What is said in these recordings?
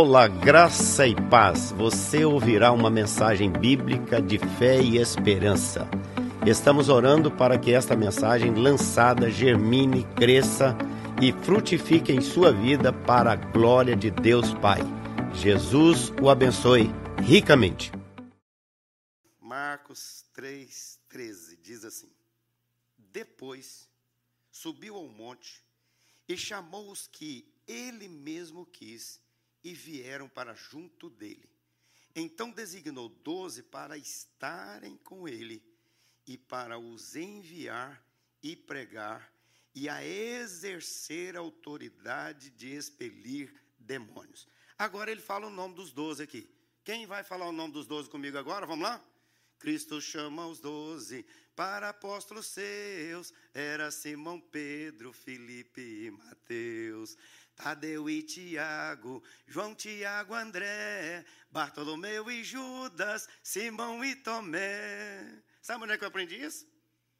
Olá, graça e paz. Você ouvirá uma mensagem bíblica de fé e esperança. Estamos orando para que esta mensagem lançada germine, cresça e frutifique em sua vida para a glória de Deus Pai. Jesus o abençoe ricamente. Marcos 3,13 diz assim: Depois subiu ao monte e chamou os que ele mesmo quis e vieram para junto dele. Então designou doze para estarem com ele e para os enviar e pregar e a exercer a autoridade de expelir demônios. Agora ele fala o nome dos doze aqui. Quem vai falar o nome dos doze comigo agora? Vamos lá? Cristo chama os doze para apóstolos seus. Era Simão, Pedro, Felipe e Mateus. Tadeu e Tiago, João, Tiago, André, Bartolomeu e Judas, Simão e Tomé. Sabe onde é que eu aprendi isso?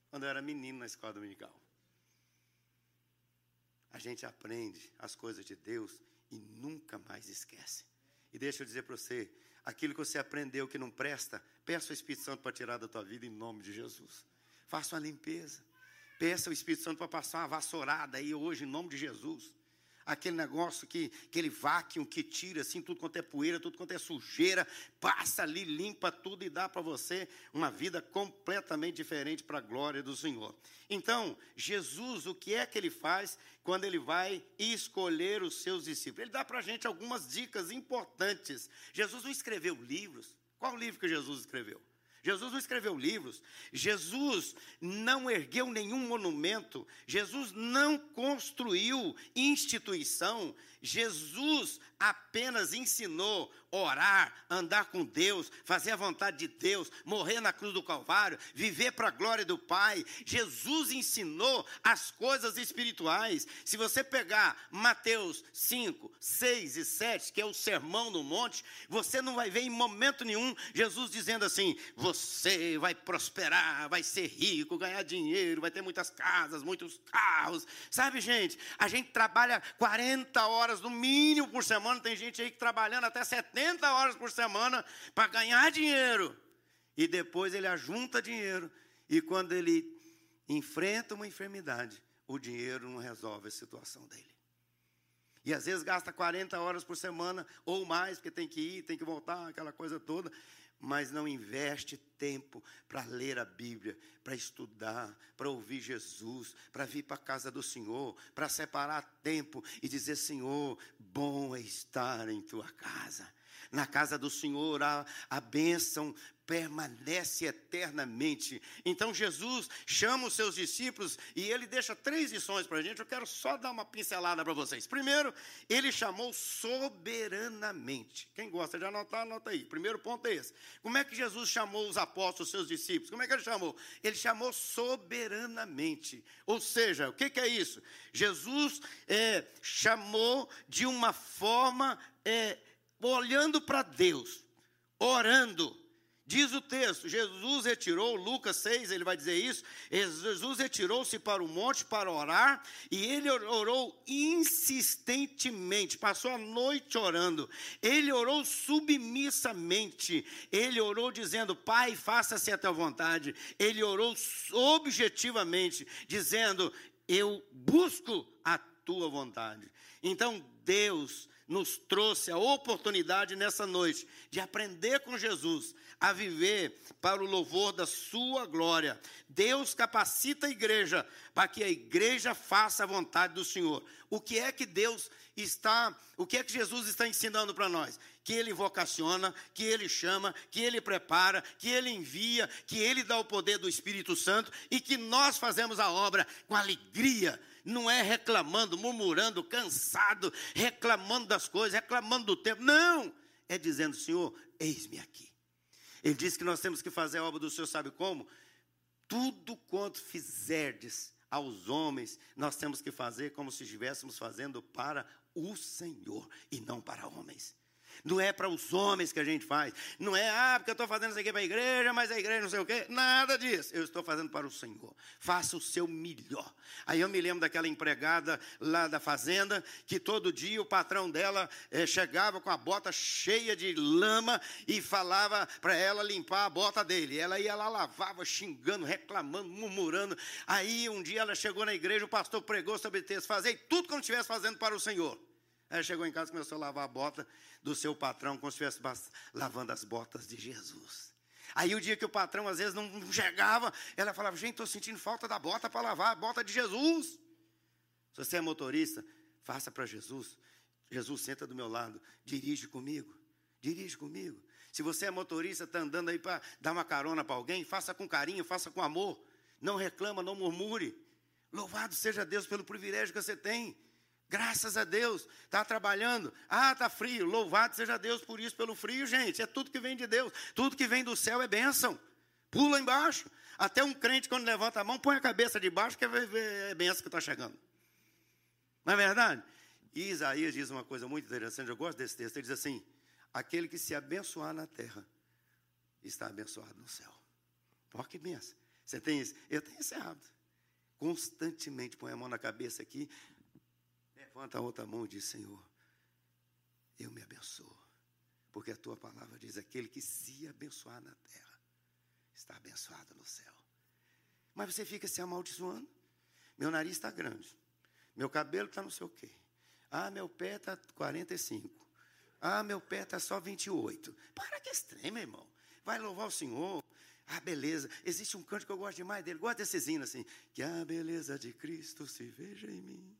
Quando eu era menino na escola dominical. A gente aprende as coisas de Deus e nunca mais esquece. E deixa eu dizer para você, aquilo que você aprendeu que não presta, peça o Espírito Santo para tirar da tua vida em nome de Jesus. Faça uma limpeza. Peça o Espírito Santo para passar uma vassourada aí hoje em nome de Jesus aquele negócio que aquele vácuo que tira assim tudo quanto é poeira, tudo quanto é sujeira, passa ali, limpa tudo e dá para você uma vida completamente diferente para a glória do Senhor. Então, Jesus, o que é que ele faz quando ele vai escolher os seus discípulos? Ele dá para a gente algumas dicas importantes. Jesus não escreveu livros. Qual livro que Jesus escreveu? Jesus não escreveu livros, Jesus não ergueu nenhum monumento, Jesus não construiu instituição, Jesus apenas ensinou orar, andar com Deus, fazer a vontade de Deus, morrer na cruz do Calvário, viver para a glória do Pai. Jesus ensinou as coisas espirituais. Se você pegar Mateus 5, 6 e 7, que é o sermão no monte, você não vai ver em momento nenhum Jesus dizendo assim: você vai prosperar, vai ser rico, ganhar dinheiro, vai ter muitas casas, muitos carros. Sabe, gente, a gente trabalha 40 horas no mínimo por semana, tem gente aí que trabalhando até 70 70 horas por semana para ganhar dinheiro. E depois ele ajunta dinheiro. E quando ele enfrenta uma enfermidade, o dinheiro não resolve a situação dele. E às vezes gasta 40 horas por semana ou mais, porque tem que ir, tem que voltar, aquela coisa toda mas não investe tempo para ler a Bíblia, para estudar, para ouvir Jesus, para vir para a casa do Senhor, para separar tempo e dizer: Senhor, bom é estar em tua casa. Na casa do Senhor a, a bênção permanece eternamente. Então Jesus chama os seus discípulos e ele deixa três lições para a gente. Eu quero só dar uma pincelada para vocês. Primeiro, ele chamou soberanamente. Quem gosta de anotar, anota aí. Primeiro ponto é esse. Como é que Jesus chamou os apóstolos, os seus discípulos? Como é que ele chamou? Ele chamou soberanamente. Ou seja, o que, que é isso? Jesus é, chamou de uma forma é, olhando para Deus, orando. Diz o texto: Jesus retirou, Lucas 6, ele vai dizer isso. Jesus retirou-se para o monte para orar, e ele orou insistentemente, passou a noite orando. Ele orou submissamente, ele orou dizendo: Pai, faça-se a tua vontade. Ele orou objetivamente, dizendo: Eu busco a tua vontade. Então, Deus nos trouxe a oportunidade nessa noite de aprender com Jesus a viver para o louvor da sua glória. Deus capacita a igreja para que a igreja faça a vontade do Senhor. O que é que Deus está, o que é que Jesus está ensinando para nós? Que ele vocaciona, que ele chama, que ele prepara, que ele envia, que ele dá o poder do Espírito Santo e que nós fazemos a obra com alegria não é reclamando, murmurando, cansado, reclamando das coisas, reclamando do tempo. Não! É dizendo, Senhor, eis-me aqui. Ele diz que nós temos que fazer a obra do Senhor, sabe como? Tudo quanto fizerdes aos homens, nós temos que fazer como se estivéssemos fazendo para o Senhor e não para homens. Não é para os homens que a gente faz. Não é, ah, porque eu estou fazendo isso aqui para a igreja, mas a igreja não sei o quê. Nada disso. Eu estou fazendo para o Senhor. Faça o seu melhor. Aí eu me lembro daquela empregada lá da fazenda, que todo dia o patrão dela eh, chegava com a bota cheia de lama e falava para ela limpar a bota dele. Ela ia lá, lavava, xingando, reclamando, murmurando. Aí um dia ela chegou na igreja, o pastor pregou sobre texto, fazer tudo como estivesse fazendo para o Senhor. Aí chegou em casa e começou a lavar a bota do seu patrão, como se estivesse lavando as botas de Jesus. Aí o dia que o patrão às vezes não chegava, ela falava: Gente, estou sentindo falta da bota para lavar, a bota de Jesus. Se você é motorista, faça para Jesus. Jesus senta do meu lado, dirige comigo, dirige comigo. Se você é motorista, está andando aí para dar uma carona para alguém, faça com carinho, faça com amor. Não reclama, não murmure. Louvado seja Deus pelo privilégio que você tem. Graças a Deus, está trabalhando. Ah, está frio. Louvado seja Deus por isso, pelo frio, gente. É tudo que vem de Deus. Tudo que vem do céu é bênção. Pula embaixo. Até um crente, quando levanta a mão, põe a cabeça de baixo, que é, é bênção que está chegando. Não é verdade? E Isaías diz uma coisa muito interessante, eu gosto desse texto. Ele diz assim: Aquele que se abençoar na terra, está abençoado no céu. Olha que benção. Você tem isso? Eu tenho esse hábito. Constantemente põe a mão na cabeça aqui, levanta a outra mão e diz: Senhor, eu me abençoo. Porque a tua palavra diz: aquele que se abençoar na terra está abençoado no céu. Mas você fica se amaldiçoando. Meu nariz está grande. Meu cabelo está não sei o quê. Ah, meu pé está 45. Ah, meu pé está só 28. Para que extremo, irmão. Vai louvar o Senhor. Ah, beleza. Existe um canto que eu gosto demais dele. Gosto desses hinos assim. Que a beleza de Cristo se veja em mim.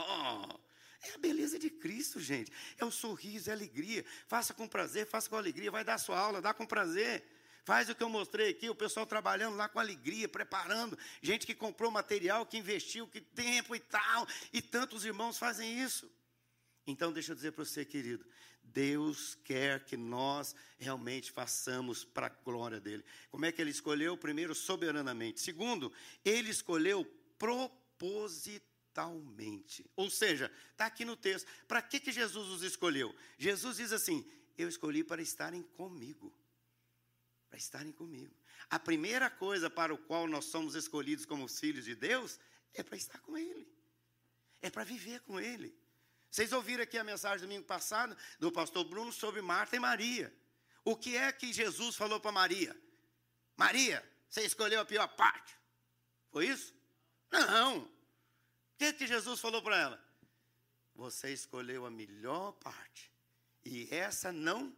Oh, é a beleza de Cristo, gente. É o sorriso, é a alegria. Faça com prazer, faça com alegria. Vai dar sua aula, dá com prazer. Faz o que eu mostrei aqui, o pessoal trabalhando lá com alegria, preparando. Gente que comprou material, que investiu, que tempo e tal. E tantos irmãos fazem isso. Então, deixa eu dizer para você, querido. Deus quer que nós realmente façamos para a glória dele. Como é que ele escolheu? Primeiro, soberanamente. Segundo, ele escolheu propositalmente totalmente. Ou seja, está aqui no texto. Para que, que Jesus os escolheu? Jesus diz assim: Eu escolhi para estarem comigo. Para estarem comigo. A primeira coisa para o qual nós somos escolhidos como filhos de Deus é para estar com Ele. É para viver com Ele. Vocês ouviram aqui a mensagem domingo passado do pastor Bruno sobre Marta e Maria. O que é que Jesus falou para Maria? Maria, você escolheu a pior parte. Foi isso? Não que, que Jesus falou para ela? Você escolheu a melhor parte, e essa não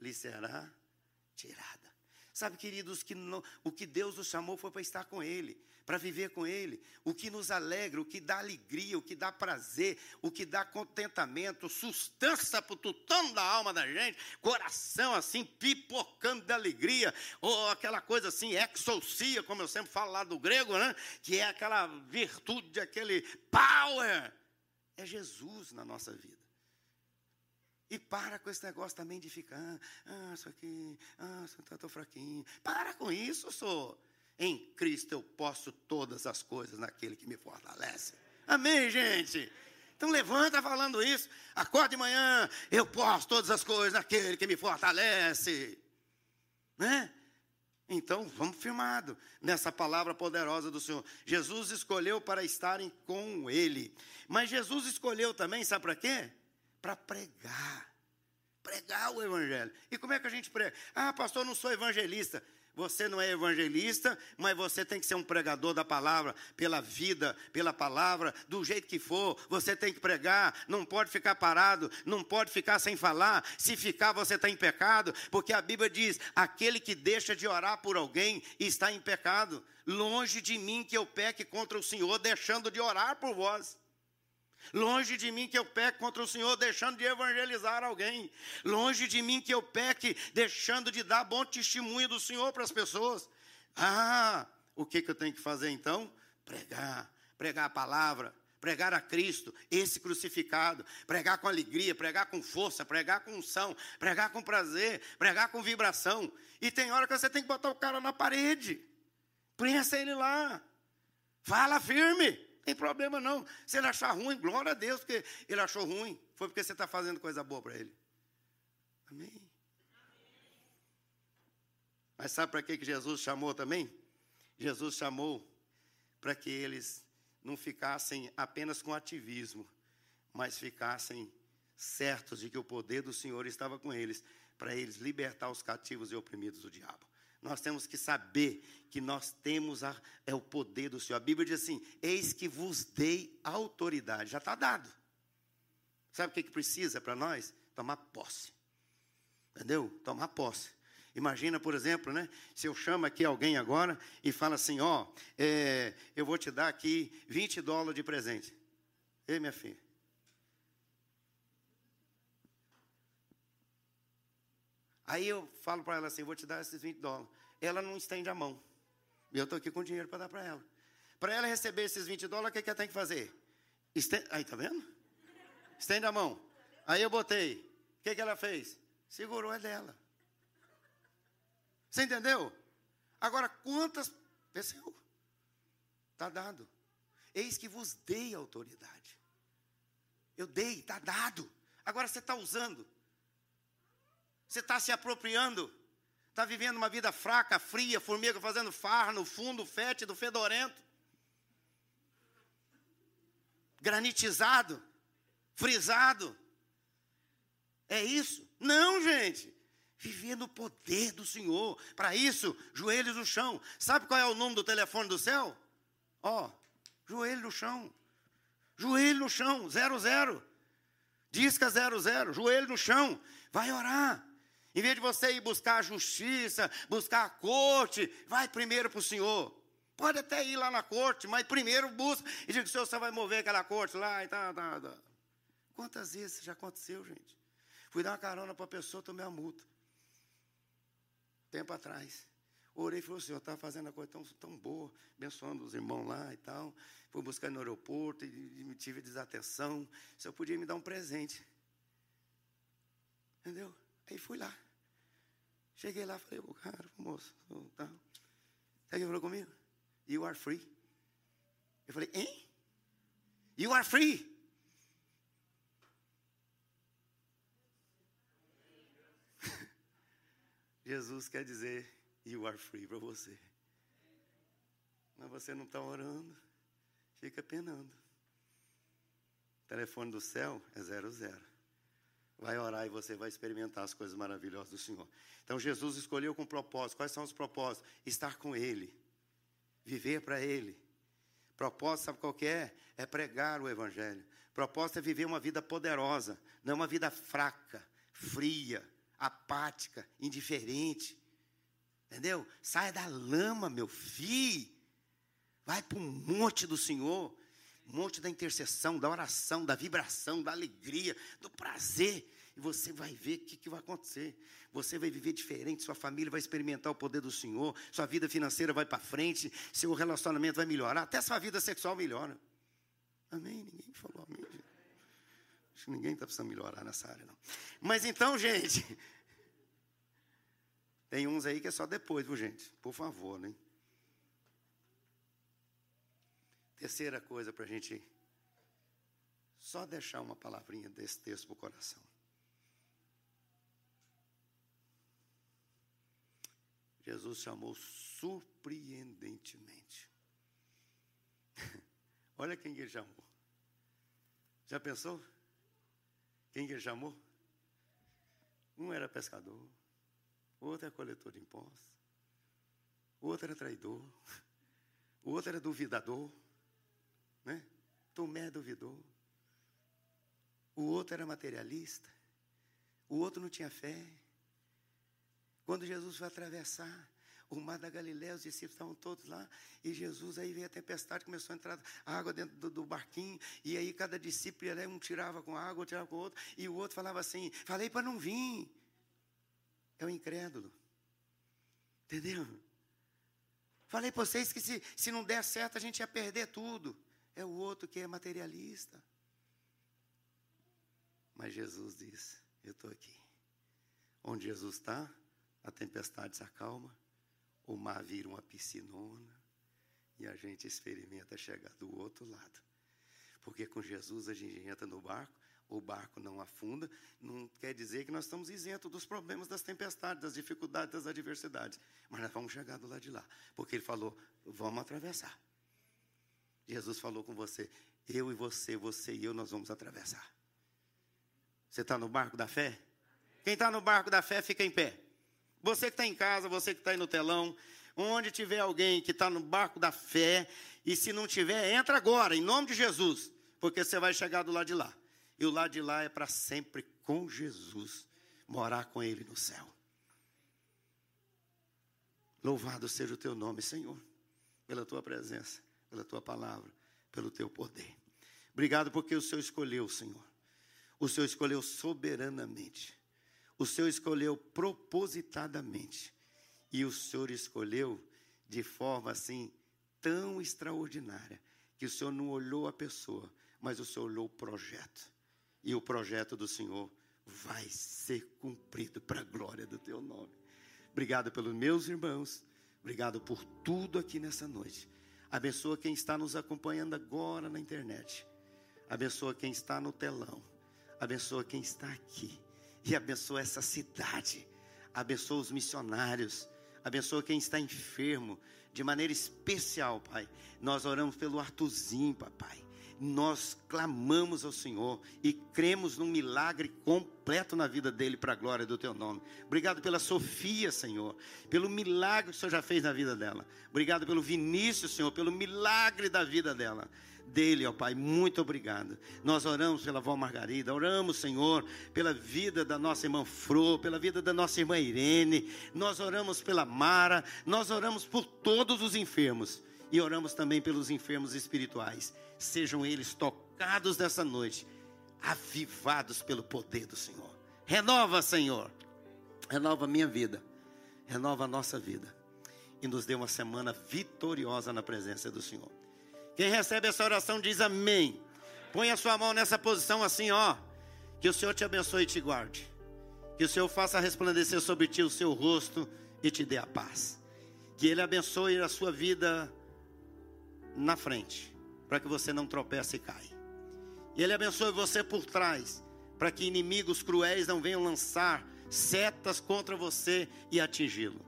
lhe será tirada. Sabe, queridos, que o que Deus nos chamou foi para estar com Ele, para viver com Ele. O que nos alegra, o que dá alegria, o que dá prazer, o que dá contentamento, sustância para o tutano da alma da gente, coração assim, pipocando de alegria, ou aquela coisa assim, exousia, como eu sempre falo lá do grego, né? Que é aquela virtude, aquele power. É Jesus na nossa vida. E para com esse negócio também de ficar, ah, isso aqui, ah, estou fraquinho. Para com isso, sou. Em Cristo eu posso todas as coisas naquele que me fortalece. Amém, gente? Então levanta falando isso. Acorde de manhã, eu posso todas as coisas naquele que me fortalece. Né? Então, vamos firmado nessa palavra poderosa do Senhor. Jesus escolheu para estarem com Ele. Mas Jesus escolheu também, sabe para quê? para pregar. Pregar o evangelho. E como é que a gente prega? Ah, pastor, não sou evangelista. Você não é evangelista, mas você tem que ser um pregador da palavra, pela vida, pela palavra, do jeito que for. Você tem que pregar, não pode ficar parado, não pode ficar sem falar. Se ficar, você está em pecado, porque a Bíblia diz: aquele que deixa de orar por alguém está em pecado. Longe de mim que eu peque contra o Senhor, deixando de orar por vós. Longe de mim que eu peque contra o Senhor, deixando de evangelizar alguém. Longe de mim que eu peque, deixando de dar bom testemunho do Senhor para as pessoas. Ah, o que, que eu tenho que fazer então? Pregar, pregar a palavra, pregar a Cristo, esse crucificado, pregar com alegria, pregar com força, pregar com unção, pregar com prazer, pregar com vibração. E tem hora que você tem que botar o cara na parede, prensa ele lá, fala firme tem problema não. Se ele achar ruim, glória a Deus, porque ele achou ruim. Foi porque você está fazendo coisa boa para ele. Amém. Mas sabe para que que Jesus chamou também? Jesus chamou para que eles não ficassem apenas com ativismo, mas ficassem certos de que o poder do Senhor estava com eles, para eles libertar os cativos e oprimidos do diabo. Nós temos que saber que nós temos a, é o poder do Senhor. A Bíblia diz assim: Eis que vos dei autoridade. Já está dado. Sabe o que, que precisa para nós? Tomar posse. Entendeu? Tomar posse. Imagina, por exemplo, né, se eu chamo aqui alguém agora e falo assim: Ó, é, eu vou te dar aqui 20 dólares de presente. Ei, minha filha. Aí eu falo para ela assim: vou te dar esses 20 dólares. Ela não estende a mão. E eu estou aqui com dinheiro para dar para ela. Para ela receber esses 20 dólares, o que, que ela tem que fazer? Estende... Aí, tá vendo? Estende a mão. Aí eu botei. O que, que ela fez? Segurou é dela. Você entendeu? Agora, quantas. Venceu. Está dado. Eis que vos dei autoridade. Eu dei, está dado. Agora você está usando. Você está se apropriando. Está vivendo uma vida fraca, fria, formiga fazendo farra no fundo, fétido, fedorento. Granitizado, frisado. É isso? Não, gente. Viver no poder do Senhor. Para isso, joelhos no chão. Sabe qual é o número do telefone do céu? Ó, oh, joelho no chão. Joelho no chão, zero, zero. Disca zero, zero. Joelho no chão. Vai orar. Em vez de você ir buscar a justiça, buscar a corte, vai primeiro para o Senhor. Pode até ir lá na corte, mas primeiro busca e diga: Senhor, você vai mover aquela corte lá e tal, tá, tá. Quantas vezes já aconteceu, gente? Fui dar uma carona para a pessoa, tomei a multa. Tempo atrás. Orei e falei, o senhor está fazendo a coisa tão, tão boa, abençoando os irmãos lá e tal. Fui buscar no aeroporto e, e tive desatenção. O senhor podia me dar um presente. Entendeu? Aí fui lá. Cheguei lá, falei, o cara, moço, tá. Sabe o que falou comigo? You are free. Eu falei, hein? You are free. Jesus quer dizer, you are free para você. Mas você não está orando, fica penando. O telefone do céu é zero zero vai orar e você vai experimentar as coisas maravilhosas do Senhor. Então Jesus escolheu com propósito. Quais são os propósitos? Estar com Ele, viver para Ele. Propósito, sabe qual é? É pregar o Evangelho. Propósito é viver uma vida poderosa, não uma vida fraca, fria, apática, indiferente. Entendeu? Saia da lama, meu filho. Vai para um monte do Senhor monte da intercessão, da oração, da vibração, da alegria, do prazer. E você vai ver o que, que vai acontecer. Você vai viver diferente, sua família vai experimentar o poder do Senhor, sua vida financeira vai para frente, seu relacionamento vai melhorar, até sua vida sexual melhora. Amém? Ninguém falou amém. Gente. Acho que ninguém está precisando melhorar nessa área, não. Mas então, gente, tem uns aí que é só depois, viu, gente? Por favor, né? Terceira coisa para a gente só deixar uma palavrinha desse texto para o coração. Jesus chamou surpreendentemente. Olha quem ele chamou. Já pensou? Quem ele chamou? Um era pescador, outro era coletor de impostos, outro era traidor, outro era duvidador, né? Tomé duvidou. O outro era materialista. O outro não tinha fé. Quando Jesus foi atravessar o mar da Galiléia, os discípulos estavam todos lá, e Jesus aí veio a tempestade, começou a entrar água dentro do, do barquinho, e aí cada discípulo, um tirava com água, outro tirava com outro, e o outro falava assim, falei para não vir. É o incrédulo. Entendeu? Falei para vocês que se, se não der certo, a gente ia perder tudo é o outro que é materialista. Mas Jesus diz: Eu estou aqui. Onde Jesus está, a tempestade se acalma, o mar vira uma piscinona e a gente experimenta chegar do outro lado. Porque com Jesus a gente entra no barco, o barco não afunda, não quer dizer que nós estamos isentos dos problemas, das tempestades, das dificuldades, das adversidades. Mas nós vamos chegar do lado de lá. Porque ele falou: vamos atravessar. Jesus falou com você: eu e você, você e eu, nós vamos atravessar. Você está no barco da fé? Quem está no barco da fé, fica em pé. Você que está em casa, você que está aí no telão, onde tiver alguém que está no barco da fé, e se não tiver, entra agora, em nome de Jesus, porque você vai chegar do lado de lá. E o lado de lá é para sempre com Jesus, morar com Ele no céu. Louvado seja o teu nome, Senhor, pela tua presença, pela tua palavra, pelo teu poder. Obrigado porque o Senhor escolheu, Senhor. O Senhor escolheu soberanamente. O Senhor escolheu propositadamente. E o Senhor escolheu de forma assim tão extraordinária que o Senhor não olhou a pessoa, mas o Senhor olhou o projeto e o projeto do Senhor vai ser cumprido para a glória do teu nome. Obrigado pelos meus irmãos, obrigado por tudo aqui nessa noite. Abençoa quem está nos acompanhando agora na internet. Abençoa quem está no telão. Abençoa quem está aqui. E abençoa essa cidade. Abençoa os missionários. Abençoa quem está enfermo. De maneira especial, Pai. Nós oramos pelo Artuzinho, papai nós clamamos ao Senhor e cremos num milagre completo na vida dele para a glória do teu nome. Obrigado pela Sofia, Senhor, pelo milagre que o Senhor já fez na vida dela. Obrigado pelo Vinícius, Senhor, pelo milagre da vida dela dele, ó Pai. Muito obrigado. Nós oramos pela avó Margarida, oramos, Senhor, pela vida da nossa irmã Fro, pela vida da nossa irmã Irene, nós oramos pela Mara, nós oramos por todos os enfermos e oramos também pelos enfermos espirituais sejam eles tocados nessa noite, avivados pelo poder do Senhor. Renova, Senhor, renova a minha vida, renova a nossa vida e nos dê uma semana vitoriosa na presença do Senhor. Quem recebe essa oração diz amém. Põe a sua mão nessa posição assim, ó. Que o Senhor te abençoe e te guarde. Que o Senhor faça resplandecer sobre ti o seu rosto e te dê a paz. Que Ele abençoe a sua vida na frente para que você não tropece e caia. E Ele abençoe você por trás, para que inimigos cruéis não venham lançar setas contra você e atingi-lo.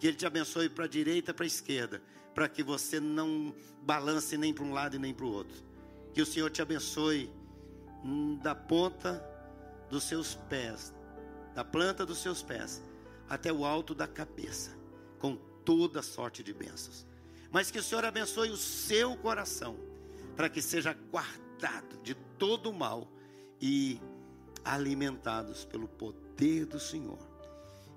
Que Ele te abençoe para a direita e para a esquerda, para que você não balance nem para um lado e nem para o outro. Que o Senhor te abençoe hum, da ponta dos seus pés, da planta dos seus pés, até o alto da cabeça, com toda sorte de bênçãos. Mas que o Senhor abençoe o seu coração para que seja guardado de todo o mal e alimentados pelo poder do Senhor.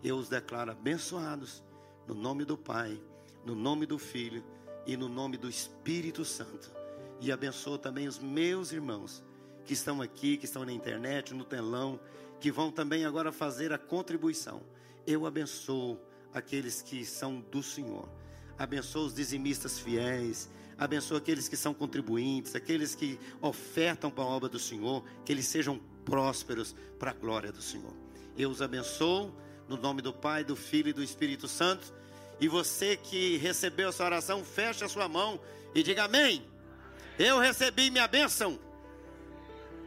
Eu os declaro abençoados no nome do Pai, no nome do Filho e no nome do Espírito Santo. E abençoo também os meus irmãos que estão aqui, que estão na internet, no telão, que vão também agora fazer a contribuição. Eu abençoo aqueles que são do Senhor. Abençoo os dizimistas fiéis Abençoa aqueles que são contribuintes, aqueles que ofertam para a obra do Senhor, que eles sejam prósperos para a glória do Senhor. Eu os abençoo no nome do Pai, do Filho e do Espírito Santo. E você que recebeu essa oração, feche a sua mão e diga amém. Eu recebi minha bênção.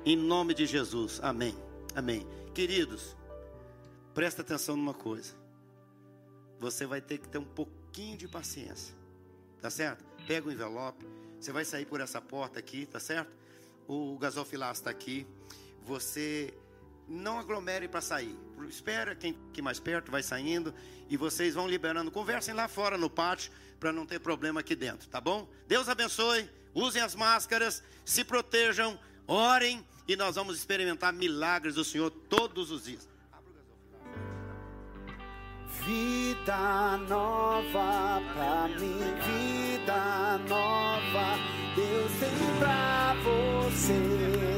Em nome de Jesus. Amém. Amém. Queridos, presta atenção numa coisa. Você vai ter que ter um pouquinho de paciência. Tá certo? Pega o envelope. Você vai sair por essa porta aqui, tá certo? O gasofilaço está aqui. Você não aglomere para sair. Espera quem que mais perto vai saindo e vocês vão liberando. Conversem lá fora no pátio para não ter problema aqui dentro, tá bom? Deus abençoe. Usem as máscaras, se protejam, orem e nós vamos experimentar milagres do Senhor todos os dias vida nova pra mim, vida nova. Deus tem pra você.